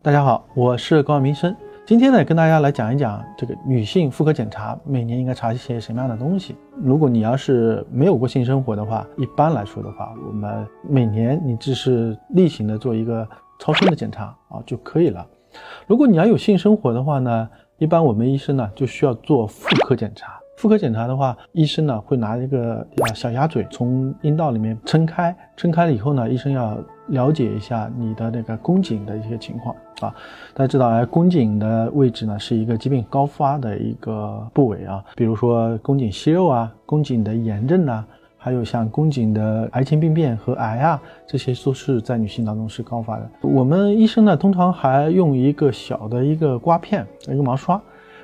大家好，我是高明生。今天呢，跟大家来讲一讲这个女性妇科检查每年应该查一些什么样的东西。如果你要是没有过性生活的话，一般来说的话，我们每年你只是例行的做一个超声的检查啊就可以了。如果你要有性生活的话呢，一般我们医生呢就需要做妇科检查。妇科检查的话，医生呢会拿一个小鸭嘴从阴道里面撑开，撑开了以后呢，医生要了解一下你的那个宫颈的一些情况啊。大家知道，哎，宫颈的位置呢是一个疾病高发的一个部位啊，比如说宫颈息肉啊、宫颈的炎症呐，还有像宫颈的癌前病变和癌啊，这些都是在女性当中是高发的。我们医生呢通常还用一个小的一个刮片，一个毛刷。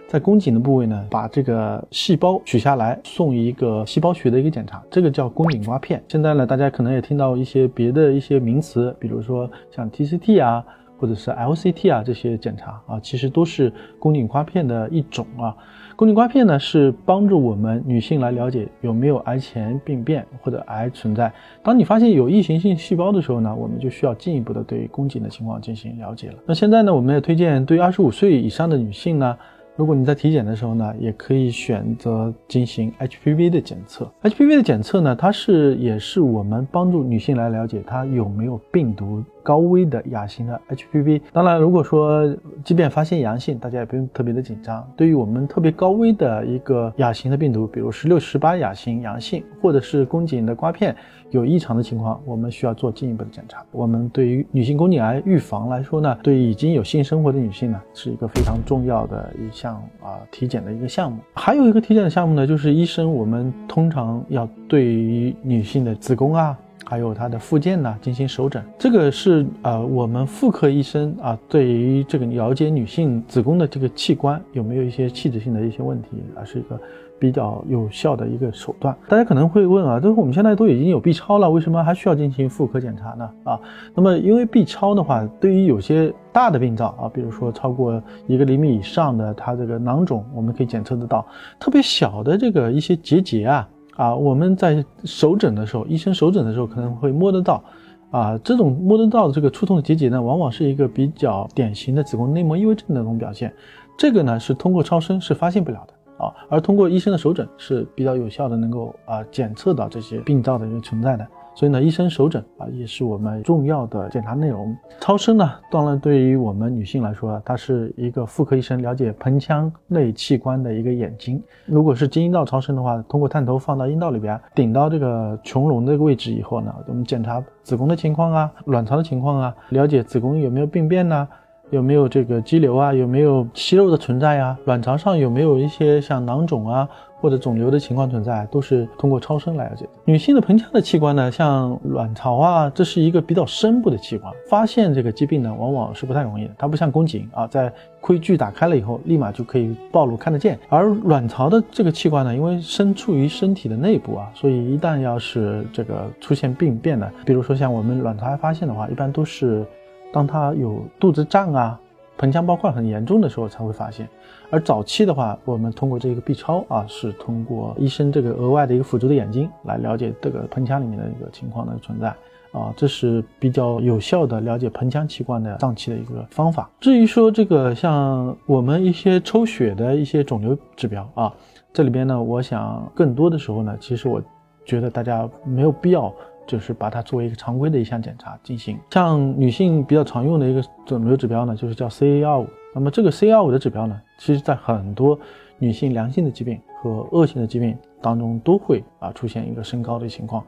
在宫颈的部位呢，把这个细胞取下来，送一个细胞学的一个检查，这个叫宫颈刮片。现在呢，大家可能也听到一些别的一些名词，比如说像 TCT 啊，或者是 LCT 啊这些检查啊，其实都是宫颈刮片的一种啊。宫颈刮片呢，是帮助我们女性来了解有没有癌前病变或者癌存在。当你发现有异形性细胞的时候呢，我们就需要进一步的对宫颈的情况进行了解了。那现在呢，我们也推荐对二十五岁以上的女性呢。如果你在体检的时候呢，也可以选择进行 HPV 的检测。HPV 的检测呢，它是也是我们帮助女性来了解她有没有病毒。高危的亚型的 HPV，当然，如果说即便发现阳性，大家也不用特别的紧张。对于我们特别高危的一个亚型的病毒，比如十六、十八亚型阳性，或者是宫颈的刮片有异常的情况，我们需要做进一步的检查。我们对于女性宫颈癌预防来说呢，对已经有性生活的女性呢，是一个非常重要的一项啊体检的一个项目。还有一个体检的项目呢，就是医生我们通常要对于女性的子宫啊。还有它的附件呢，进行手诊，这个是呃我们妇科医生啊，对于这个了解女性子宫的这个器官有没有一些器质性的一些问题啊，是一个比较有效的一个手段。大家可能会问啊，就是我们现在都已经有 B 超了，为什么还需要进行妇科检查呢？啊，那么因为 B 超的话，对于有些大的病灶啊，比如说超过一个厘米以上的它这个囊肿，我们可以检测得到；特别小的这个一些结节啊。啊，我们在手诊的时候，医生手诊的时候可能会摸得到，啊，这种摸得到的这个触痛的结节呢，往往是一个比较典型的子宫内膜异位症的那种表现，这个呢是通过超声是发现不了的。啊，而通过医生的手诊是比较有效的，能够啊检测到这些病灶的一个存在的。所以呢，医生手诊啊，也是我们重要的检查内容。超声呢，当然对于我们女性来说，它是一个妇科医生了解盆腔内器官的一个眼睛。如果是经阴道超声的话，通过探头放到阴道里边，顶到这个穹隆这个位置以后呢，我们检查子宫的情况啊，卵巢的情况啊，了解子宫有没有病变呢？有没有这个肌瘤啊？有没有息肉的存在呀？卵巢上有没有一些像囊肿啊或者肿瘤的情况存在？都是通过超声来了解。女性的盆腔的器官呢，像卵巢啊，这是一个比较深部的器官，发现这个疾病呢，往往是不太容易的。它不像宫颈啊，在窥距打开了以后，立马就可以暴露看得见。而卵巢的这个器官呢，因为身处于身体的内部啊，所以一旦要是这个出现病变呢，比如说像我们卵巢癌发现的话，一般都是。当他有肚子胀啊，盆腔包块很严重的时候才会发现，而早期的话，我们通过这个 B 超啊，是通过医生这个额外的一个辅助的眼睛来了解这个盆腔里面的一个情况的存在啊，这是比较有效的了解盆腔器官的脏器的一个方法。至于说这个像我们一些抽血的一些肿瘤指标啊，这里边呢，我想更多的时候呢，其实我觉得大家没有必要。就是把它作为一个常规的一项检查进行。像女性比较常用的一个肿瘤指标呢，就是叫 CA 二五。那么这个 CA 二五的指标呢，其实在很多女性良性的疾病和恶性的疾病当中都会啊出现一个升高的情况。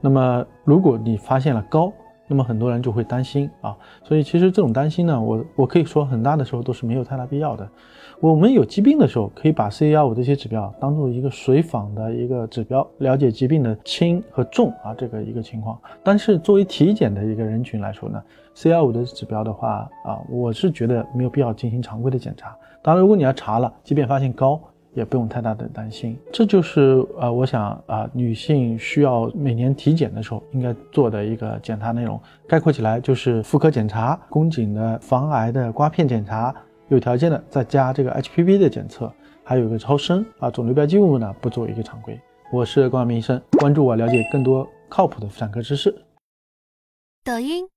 那么如果你发现了高，那么很多人就会担心啊，所以其实这种担心呢，我我可以说很大的时候都是没有太大必要的。我们有疾病的时候，可以把 C A 五这些指标当做一个随访的一个指标，了解疾病的轻和重啊这个一个情况。但是作为体检的一个人群来说呢，C A 五的指标的话啊，我是觉得没有必要进行常规的检查。当然，如果你要查了，即便发现高。也不用太大的担心，这就是呃，我想啊，女性需要每年体检的时候应该做的一个检查内容。概括起来就是妇科检查、宫颈的防癌的刮片检查，有条件的再加这个 HPV 的检测，还有一个超声啊，肿瘤标记物呢不作为一个常规。我是关明医生，关注我了解更多靠谱的妇产科知识。抖音。